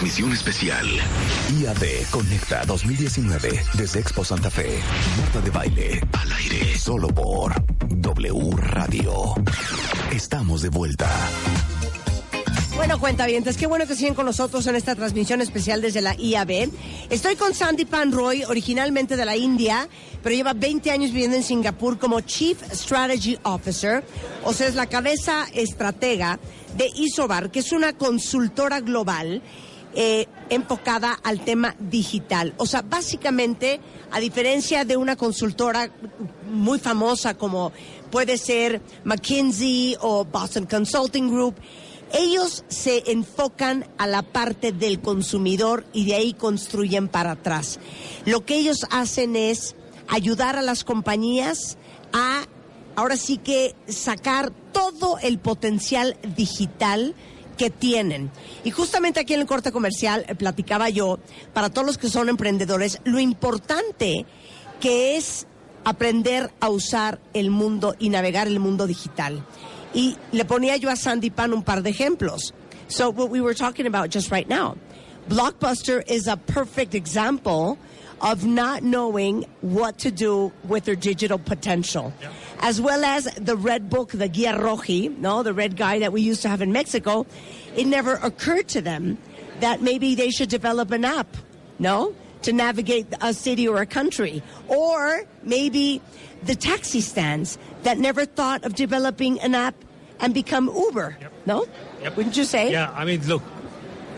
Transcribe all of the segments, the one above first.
Transmisión especial. IAD Conecta 2019 desde Expo Santa Fe. Marta de baile al aire solo por W Radio. Estamos de vuelta. Bueno, cuenta bien, qué bueno que siguen con nosotros en esta transmisión especial desde la IAB. Estoy con Sandy Panroy, originalmente de la India, pero lleva 20 años viviendo en Singapur como Chief Strategy Officer, o sea, es la cabeza estratega de Isobar, que es una consultora global eh, enfocada al tema digital. O sea, básicamente, a diferencia de una consultora muy famosa como puede ser McKinsey o Boston Consulting Group, ellos se enfocan a la parte del consumidor y de ahí construyen para atrás. Lo que ellos hacen es ayudar a las compañías a, ahora sí que sacar todo el potencial digital que tienen. Y justamente aquí en el corte comercial eh, platicaba yo, para todos los que son emprendedores, lo importante que es aprender a usar el mundo y navegar el mundo digital. Y le ponía yo a Sandy Pan un par de ejemplos. So what we were talking about just right now. Blockbuster is a perfect example of not knowing what to do with their digital potential. As well as the red book, the Guia Roji, no, the red guy that we used to have in Mexico, it never occurred to them that maybe they should develop an app, no, to navigate a city or a country. Or maybe the taxi stands that never thought of developing an app and become Uber. Yep. No? Yep. Wouldn't you say? Yeah, I mean, look,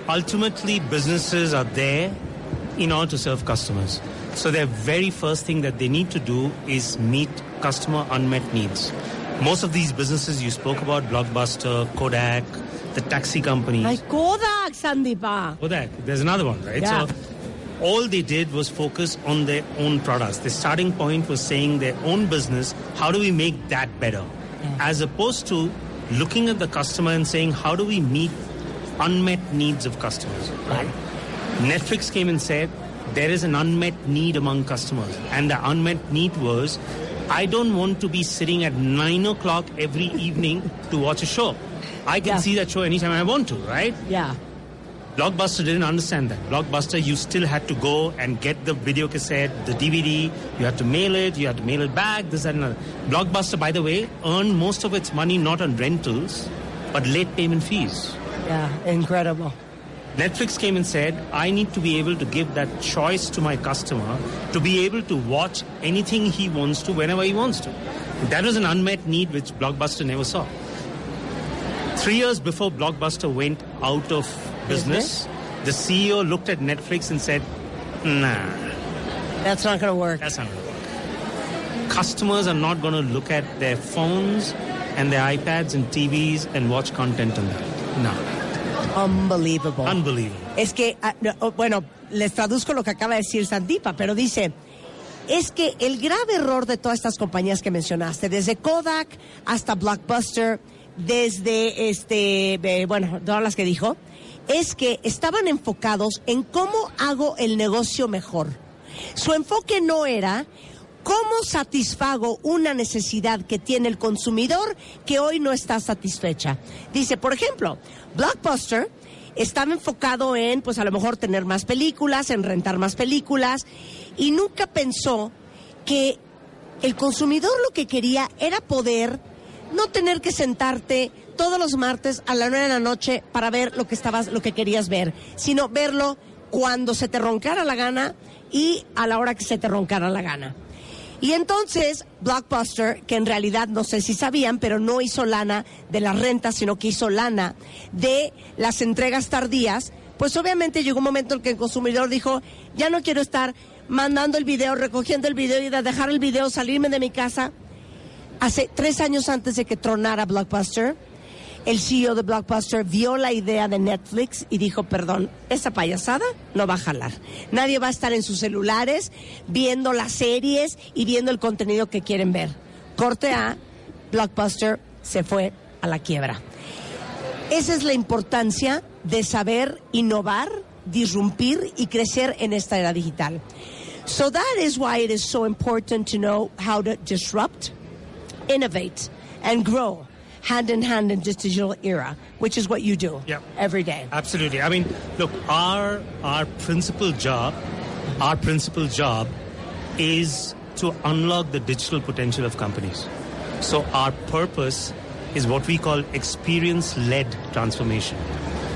ultimately businesses are there in order to serve customers. So their very first thing that they need to do is meet customer unmet needs. Most of these businesses you spoke about, Blockbuster, Kodak, the taxi companies. Like Kodak, Sandeepa. Ah. Kodak, there's another one, right? Yeah. So all they did was focus on their own products. The starting point was saying their own business, how do we make that better? Yeah. As opposed to looking at the customer and saying, how do we meet unmet needs of customers, right? Netflix came and said, there is an unmet need among customers. And the unmet need was, I don't want to be sitting at 9 o'clock every evening to watch a show. I can yeah. see that show anytime I want to, right? Yeah. Blockbuster didn't understand that. Blockbuster, you still had to go and get the video cassette, the DVD, you had to mail it, you had to mail it back, this and another. Blockbuster, by the way, earned most of its money not on rentals, but late payment fees. Yeah, incredible. Netflix came and said, I need to be able to give that choice to my customer to be able to watch anything he wants to whenever he wants to. That was an unmet need which Blockbuster never saw. Three years before Blockbuster went out of business, the CEO looked at Netflix and said, nah. That's not going to work. That's not going to work. Customers are not going to look at their phones and their iPads and TVs and watch content on that. No. Unbelievable. Unbelievable. Es que, ah, bueno, les traduzco lo que acaba de decir Sandipa, pero dice, es que el grave error de todas estas compañías que mencionaste, desde Kodak hasta Blockbuster, desde este, bueno, todas las que dijo, es que estaban enfocados en cómo hago el negocio mejor. Su enfoque no era cómo satisfago una necesidad que tiene el consumidor que hoy no está satisfecha. Dice, por ejemplo, Blockbuster estaba enfocado en, pues a lo mejor tener más películas, en rentar más películas, y nunca pensó que el consumidor lo que quería era poder no tener que sentarte todos los martes a las nueve de la noche para ver lo que estabas, lo que querías ver, sino verlo cuando se te roncara la gana y a la hora que se te roncara la gana. Y entonces Blockbuster, que en realidad no sé si sabían, pero no hizo lana de las rentas, sino que hizo lana de las entregas tardías, pues obviamente llegó un momento en que el consumidor dijo, ya no quiero estar mandando el video, recogiendo el video y de dejar el video, salirme de mi casa. Hace tres años antes de que tronara Blockbuster, el CEO de Blockbuster vio la idea de Netflix y dijo, perdón, esa payasada no va a jalar. Nadie va a estar en sus celulares viendo las series y viendo el contenido que quieren ver. Corte A, Blockbuster se fue a la quiebra. Esa es la importancia de saber innovar, disrumpir y crecer en esta era digital. So that is why it is so important to know how to disrupt, innovate, and grow. Hand in hand in this digital era, which is what you do Yeah. every day. Absolutely. I mean, look, our our principal job, our principal job is to unlock the digital potential of companies. So our purpose is what we call experience-led transformation.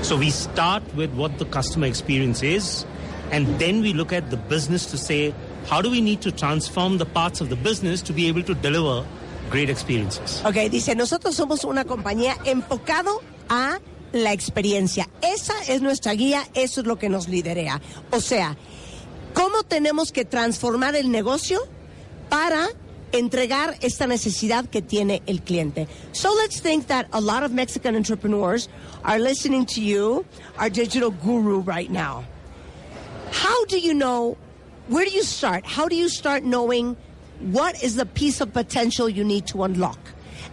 So we start with what the customer experience is, and then we look at the business to say, how do we need to transform the parts of the business to be able to deliver great experiences? Ok, dice, nosotros somos una compañía enfocado a la experiencia. Esa es nuestra guía, eso es lo que nos liderea. O sea, ¿cómo tenemos que transformar el negocio para entregar esta necesidad que tiene el cliente? So let's think that a lot of Mexican entrepreneurs are listening to you, our digital guru right now. How do you know, where do you start? How do you start knowing what is the piece of potential you need to unlock?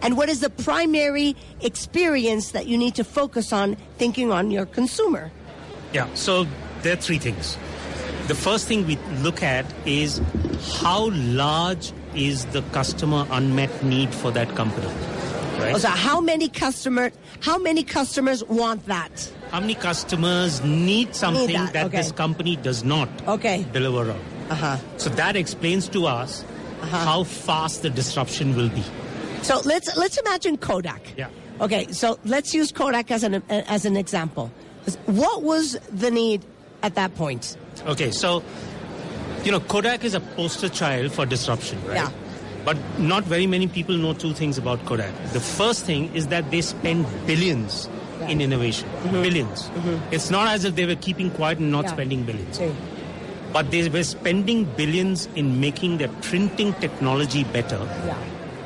And what is the primary experience that you need to focus on thinking on your consumer? Yeah, so there are three things. The first thing we look at is how large is the customer unmet need for that company. Right? So how many customer, how many customers want that? how many customers need something that, that, okay. this company does not Okay. deliver on? Uh-huh. So that explains to us Uh-huh. how fast the disruption will be. So let's let's imagine Kodak. Yeah. Okay, so let's use Kodak as an as an example. What was the need at that point? Okay, so you know Kodak is a poster child for disruption, right? Yeah. But not very many people know two things about Kodak. The first thing is that they spend billions in innovation. 1000000000s It's not as if they were keeping quiet and not. Yeah. spending billions. Sí. But they were spending billions in making their printing technology better. Yeah.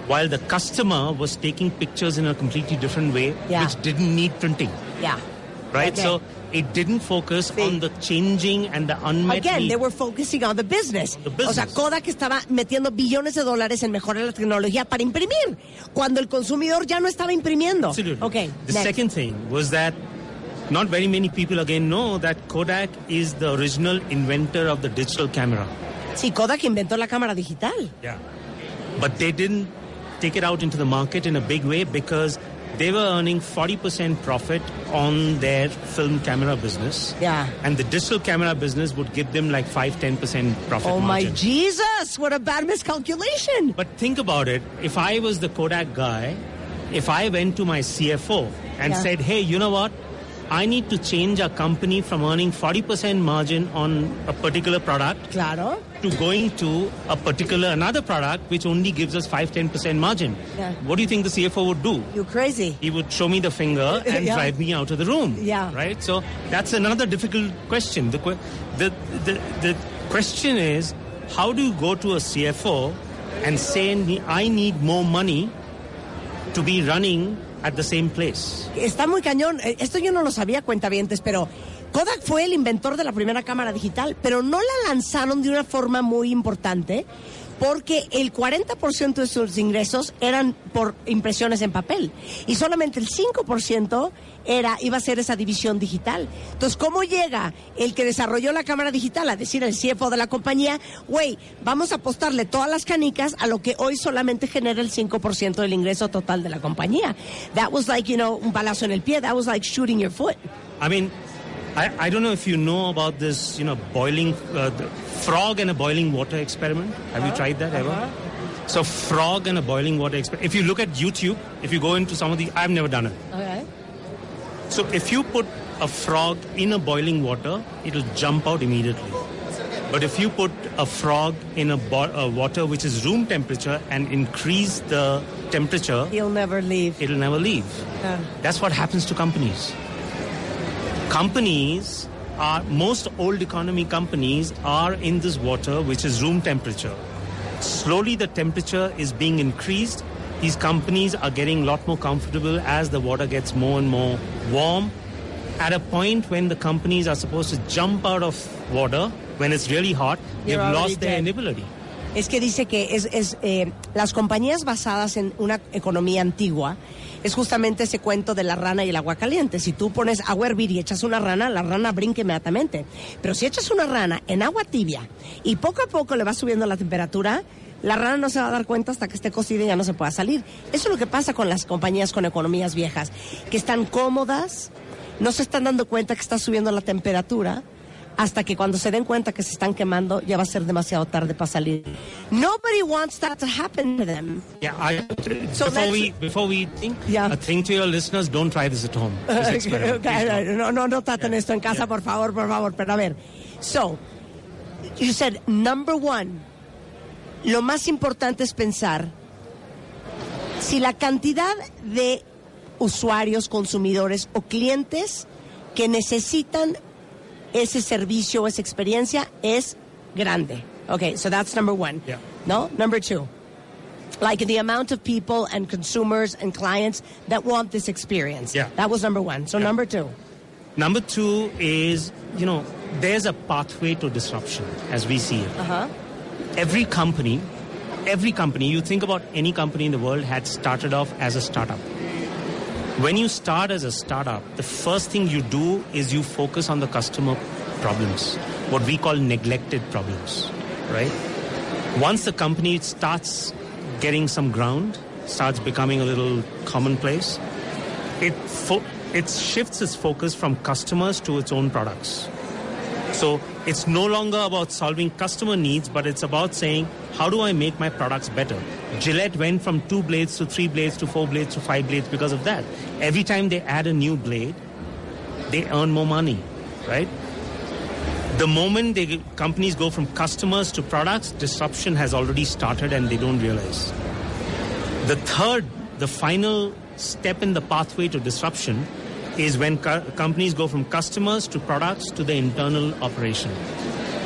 While the customer was taking pictures in a completely different way, Yeah. which didn't need printing, Yeah. right? Okay. So it didn't focus Sí. on the changing and the unmet Again, need. they were focusing on the business. The O sea. Kodak estaba metiendo billones de dólares en mejorar la tecnología para imprimir, cuando el consumidor ya no estaba imprimiendo. Absolutely. Okay. The next. second thing was that not very many people again know that Kodak is the original inventor of the digital camera. Sí, Kodak inventó la cámara digital. Yeah. But they didn't take it out into the market in a big way because they were earning 40% profit on their film camera business. Yeah. And the digital camera business would give them like 5 10% profit Oh my. Jesus! What a bad miscalculation. But think about it. If I was the Kodak guy, if I went to my CFO and Yeah. said, hey, you know what? I need to change a company from earning 40% margin on a particular product Claro. to going to a particular another product which only gives us 5 10% margin. Yeah. What do you think the CFO would do? You're crazy. He would show me the finger and Yeah. drive me out of the room. Yeah. Right? So that's another difficult question. The, the, the, the question is how do you go to a CFO and say, I need more money to be running at the same place? Está muy cañón. Eh, Esto yo no lo sabía, cuentavientes, pero Kodak fue el inventor de la primera cámara digital, pero no la lanzaron de una forma muy importante porque el 40% de sus ingresos eran por impresiones en papel y solamente el 5% era iba a ser esa división digital. Entonces, ¿cómo llega el que desarrolló la cámara digital a decir el CFO de la compañía, güey, vamos a apostarle todas las canicas a lo que hoy solamente genera el 5% del ingreso total de la compañía? That was like, you know, un balazo en el pie. That was like shooting your foot. I mean, I, I don't know if you know about this, you know, boiling, uh, the frog and a boiling water experiment. Have you uh-huh. tried that ever? Uh-huh. So, frog and a boiling water experiment. If you look at YouTube, if you go into some of the, I've never done it. Okay. So, if you put a frog in a boiling water, it'll jump out immediately. But if you put a frog in a, bo- a water which is room temperature and increase the temperature, He'll never leave. it'll never leave. Yeah. That's what happens to companies. Companies are, most old economy companies are in this water which is room temperature. Slowly the temperature is being increased. These companies are getting a lot more comfortable as the water gets more and more warm. At a point when the companies are supposed to jump out of water, when it's really hot, You're they've lost their dead. ability. Es que dice que es, es, eh, las compañías basadas en una economía antigua es justamente ese cuento de la rana y el agua caliente. Si tú pones agua a hervir y echas una rana, la rana brinca inmediatamente. Pero si echas una rana en agua tibia y poco a poco le vas subiendo la temperatura, la rana no se va a dar cuenta hasta que esté cocida y ya no se pueda salir. Eso es lo que pasa con las compañías con economías viejas, que están cómodas, no se están dando cuenta que está subiendo la temperatura, hasta que cuando se den cuenta que se están quemando ya va a ser demasiado tarde para salir. Nobody wants that to happen to them. Yeah, I, So before we before we think, Yeah. a thing to your listeners: don't try this at home. This no, no, no traten esto en casa, por favor, por favor. Pero a ver, so, you said number one, lo más importante es pensar si la cantidad de usuarios, consumidores o clientes que necesitan ese servicio esa experiencia es grande. Okay, so that's number one. Yeah. No? Number two. Like the amount of people and consumers and clients that want this experience. Yeah. That was number one. So Yeah. number two. Number two is you know there's a pathway to disruption as we see it. Uh-huh. every company, every company, you think about any company in the world had started off as a startup. When you start as a startup, the first thing you do is you focus on the customer problems, what we call neglected problems, right? Once the company starts getting some ground, starts becoming a little commonplace, it, fo- it shifts its focus from customers to its own products. So it's no longer about solving customer needs, but it's about saying, how do I make my products better? Gillette went from two blades to three blades to four blades to five blades because of that. Every time they add a new blade, they earn more money, right? The moment they, companies go from customers to products, disruption has already started and they don't realize. The third, the final step in the pathway to disruption is when co- companies go from customers to products to the internal operation.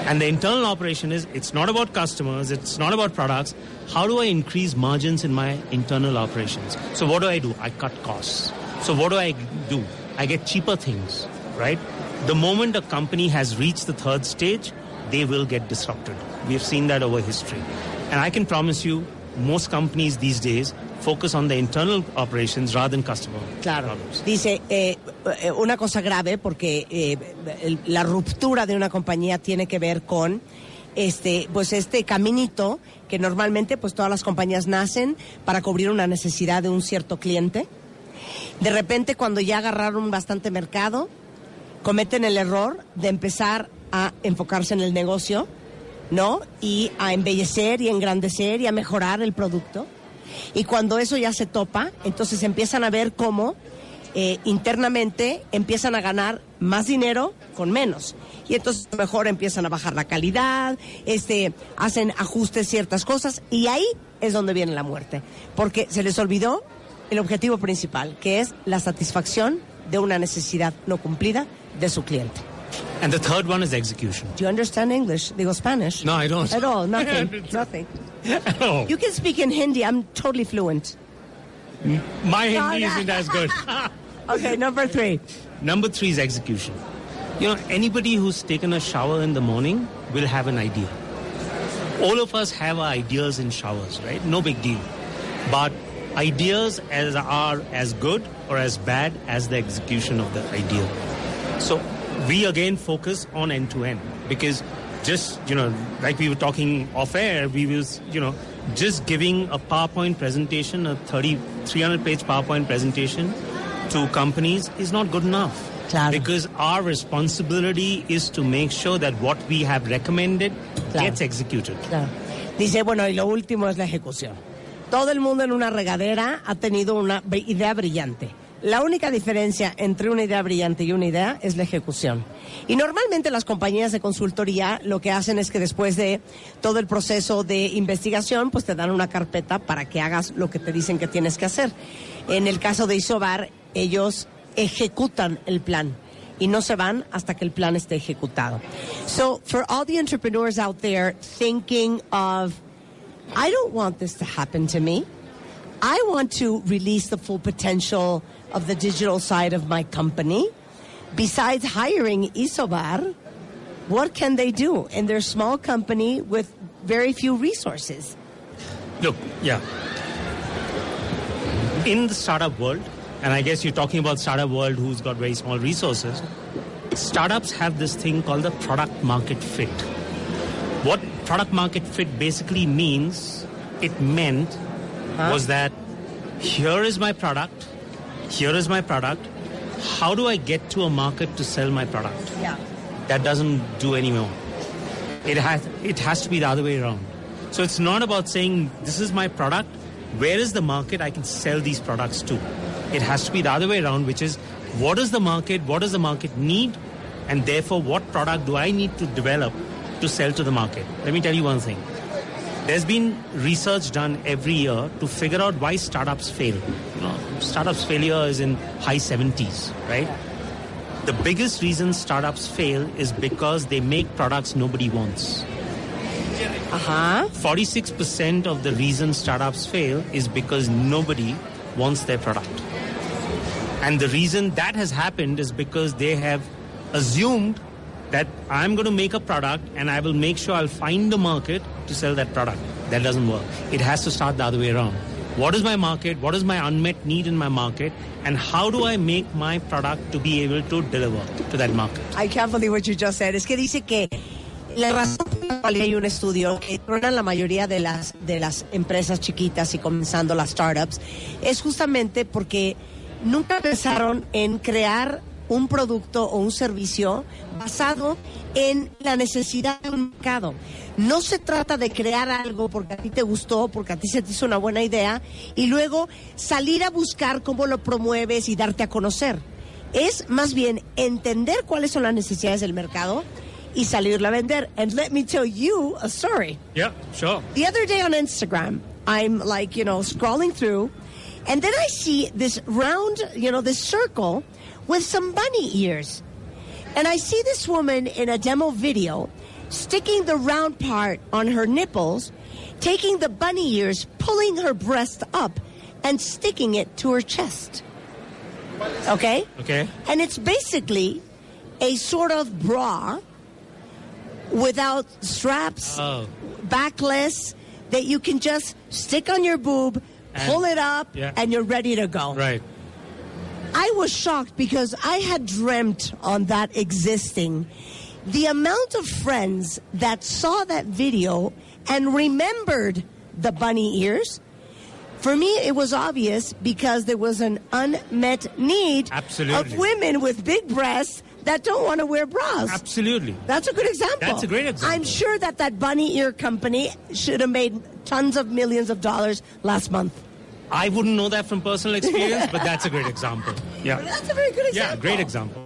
And the internal operation is it's not about customers, it's not about products. How do I increase margins in my internal operations? So, what do I do? I cut costs. So, what do I do? I get cheaper things, right? The moment a company has reached the third stage, they will get disrupted. We have seen that over history. And I can promise you, most companies these days focus on the internal operations rather than customer Claro. problems. Dice, eh, eh, una cosa grave porque eh, la ruptura de una compañía tiene que ver con este, pues este caminito que normalmente pues todas las compañías nacen para cubrir una necesidad de un cierto cliente. De repente cuando ya agarraron bastante mercado, cometen el error de empezar a enfocarse en el negocio, ¿no? Y a embellecer y engrandecer y a mejorar el producto. Y cuando eso ya se topa, entonces empiezan a ver cómo eh, internamente empiezan a ganar más dinero con menos. Y entonces mejor empiezan a bajar la calidad, este, hacen ajustes ciertas cosas y ahí es donde viene la muerte. Porque se les olvidó el objetivo principal, que es la satisfacción de una necesidad no cumplida de su cliente. And the third one is execution. Do you understand English? They go Spanish. No, I don't. At all, nothing, nothing. Oh, You can speak in Hindi. I'm totally fluent. my Hindi isn't as good. Okay, number three. Number three is execution. You know, anybody who's taken a shower in the morning will have an idea. All of us have our ideas in showers, right? No big deal. But ideas as are as good or as bad as the execution of the idea. So we again focus on end to end because just, you know, like we were talking off air, we was, you know, just giving a PowerPoint presentation, a 30, 300 page PowerPoint presentation to companies is not good enough. Claro. Because our responsibility is to make sure that what we have recommended Claro. gets executed. Claro. Dice, bueno, y lo último es la ejecución. Todo el mundo en una regadera ha tenido una idea brillante. La única diferencia entre una idea brillante y una idea es la ejecución. Y normalmente las compañías de consultoría lo que hacen es que después de todo el proceso de investigación, pues te dan una carpeta para que hagas lo que te dicen que tienes que hacer. En el caso de Isobar, ellos ejecutan el plan y no se van hasta que el plan esté ejecutado. So, for all the entrepreneurs out there thinking of, I don't want this to happen to me. I want to release the full potential of the digital side of my company. Besides hiring Isobar, what can they do in their small company with very few resources? Look, yeah. In the startup world, and I guess you're talking about startup world who's got very small resources, startups have this thing called the product market fit. What product market fit basically means, it meant, was that here is my product, here is my product. How do I get to a market to sell my product? Yeah. That doesn't do anymore. It has it has to be the other way around. So it's not about saying this is my product. Where is the market I can sell these products to? It has to be the other way around, which is what is the market, what does the market need, and therefore what product do I need to develop to sell to the market? Let me tell you one thing. There's been research done every year to figure out why startups fail. You know, startups failure is in high 70s, right? The biggest reason startups fail is because they make products nobody wants. Uh huh. 46% of the reason startups fail is because nobody wants their product. And the reason that has happened is because they have assumed that I'm going to make a product and I will make sure I'll find the market to sell that product. That doesn't work. It has to start the other way around. What is my market? What is my unmet need in my market? And how do I make my product to be able to deliver to that market? I can't believe what you just said. Es que dice que la razón por la cual hay un estudio que truenan la mayoría de las, de las empresas chiquitas y comenzando las startups es justamente porque nunca pensaron en crear un producto o un servicio basado en la necesidad de un mercado. No se trata de crear algo porque a ti te gustó, porque a ti se te hizo una buena idea y luego salir a buscar cómo lo promueves y darte a conocer. Es más bien entender cuáles son las necesidades del mercado y salirla a vender. And let me tell you a story. Yeah, sure. The other day on Instagram, I'm like, you know, scrolling through, and then I see this round, you know, this circle with some bunny ears. And I see this woman in a demo video sticking the round part on her nipples, taking the bunny ears, pulling her breast up, and sticking it to her chest. Okay? Okay. And it's basically a sort of bra without straps, Oh. backless, that you can just stick on your boob, And- pull it up, yeah. and you're ready to go. Right. I was shocked because I had dreamt on that existing. The amount of friends that saw that video and remembered the bunny ears. For me, it was obvious because there was an unmet need Absolutely. of women with big breasts that don't want to wear bras. Absolutely. That's a good example. That's a great example. I'm sure that that bunny ear company should have made tons of millions of dollars last month. I wouldn't know that from personal experience, but that's a great example. Yeah. That's a very good example. Yeah, great example.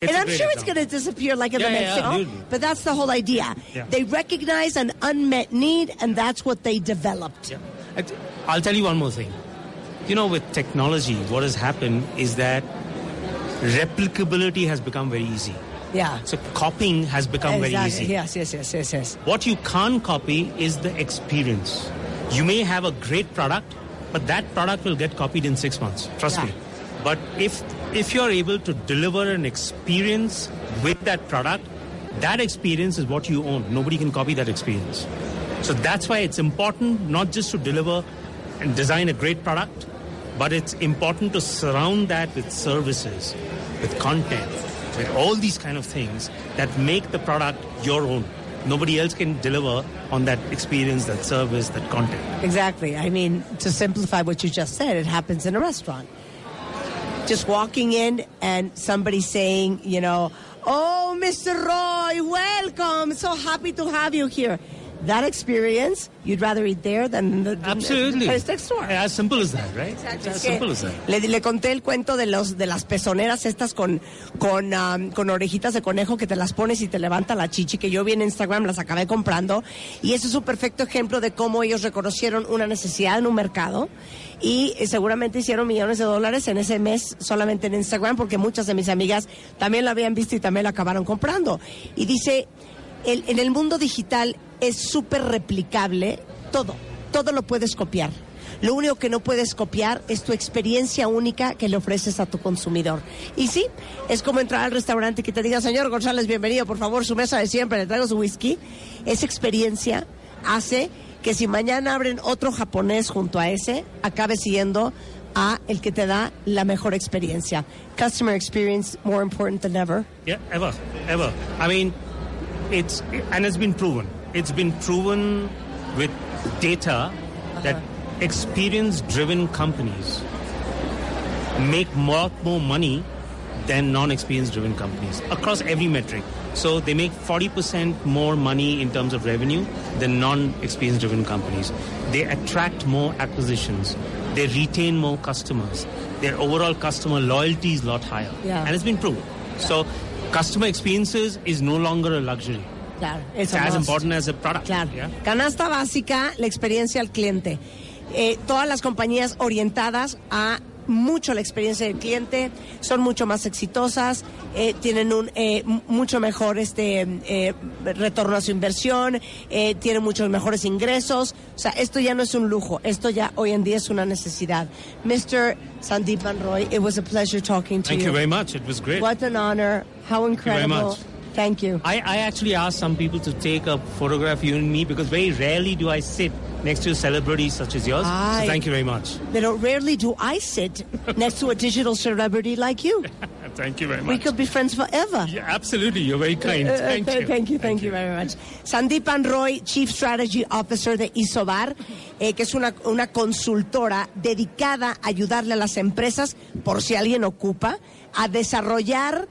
It's and I'm great sure it's going to disappear like in Yeah, the yeah, next year. absolutely. But that's the whole idea. Yeah. They recognize an unmet need, and that's what they developed. Yeah. I th- I'll tell you one more thing. You know, with technology, what has happened is that replicability has become very easy. Yeah. So copying has become very easy. Yes, yes, yes, yes, yes. What you can't copy is the experience. You may have a great product, but that product will get copied in six months. Trust Yeah. me. But if if you're able to deliver an experience with that product, that experience is what you own. Nobody can copy that experience. So that's why it's important not just to deliver and design a great product, but it's important to surround that with services, with content, with all these kind of things that make the product your own. Nobody else can deliver on that experience, that service, that content. Exactly. I mean, to simplify what you just said, it happens in a restaurant. Just walking in and somebody saying, you know, oh, Mr. Roy, welcome. So happy to have you here. That experience, you'd rather eat there than the, the Absolutely. place next door. As simple as that, right? Es as simple as that. Le, le conté el cuento de los de las pezoneras estas con con, con orejitas de conejo que te las pones y te levanta la chichi que yo vi en Instagram las acabé comprando y eso es un perfecto ejemplo de cómo ellos reconocieron una necesidad en un mercado y eh, seguramente hicieron millones de dólares en ese mes solamente en Instagram porque muchas de mis amigas también la habían visto y también la acabaron comprando y dice el- en el mundo digital es súper replicable todo, todo lo puedes copiar. Lo único que no puedes copiar es tu experiencia única que le ofreces a tu consumidor. Y sí, es como entrar al restaurante y que te diga, señor González, bienvenido, por favor, su mesa de siempre, le traigo su whisky. Esa experiencia hace que si mañana abren otro japonés junto a ese, acabe siendo a el que te da la mejor experiencia. Customer experience more important than ever. Yeah, ever, ever. I mean, it's and it's been proven. It's been proven with data that uh-huh. experience driven companies make more, more money than non experience driven companies across every metric. So they make 40% more money in terms of revenue than non experience driven companies. They attract more acquisitions, they retain more customers, their overall customer loyalty is a lot higher. Yeah. And it's been proven. So customer experiences is no longer a luxury. Claro, eso as important as a product. Claro. Yeah? Canasta básica, la experiencia al cliente. Eh, todas las compañías orientadas a mucho la experiencia del cliente son mucho más exitosas, eh, tienen un eh, mucho mejor este eh, retorno a su inversión, tienen muchos mejores ingresos. O sea, esto ya no es un lujo, esto ya hoy en día es una necesidad. Mr. Sandeep Van Roy, it was a pleasure talking to Thank you very much. It was great. What an honor. How you incredible. Thank you. I, I actually asked some people to take a photograph of you and me because very rarely do I sit next to a celebrities such as yours. Aye. So thank you very much. Pero rarely do I sit next to a digital celebrity like you. Thank you very much. We could be friends forever. Yeah, absolutely. You're very kind. Uh, Thank th- you. Thank you, thank you very much. Sandeepan Roy, Chief Strategy Officer de Isobar, eh, que es una, una consultora dedicada a ayudarle a las empresas, por si alguien ocupa, a desarrollar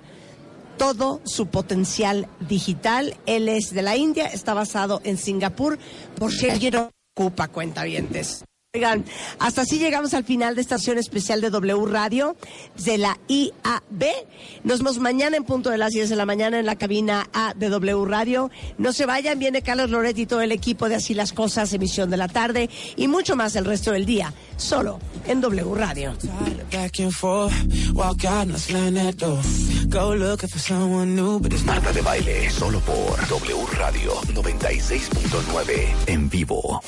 todo su potencial digital. Él es de la India, está basado en Singapur, por si alguien ocupa cuentavientes. Oigan, hasta así llegamos al final de esta estación especial de W Radio de la IAB. Nos vemos mañana en punto de las 10 de la mañana en la cabina A de W Radio. No se vayan, viene Carlos Loretti y todo el equipo de Así las Cosas, emisión de la tarde y mucho más el resto del día, solo en W Radio. Marta de baile, solo por W Radio 96.9 en vivo.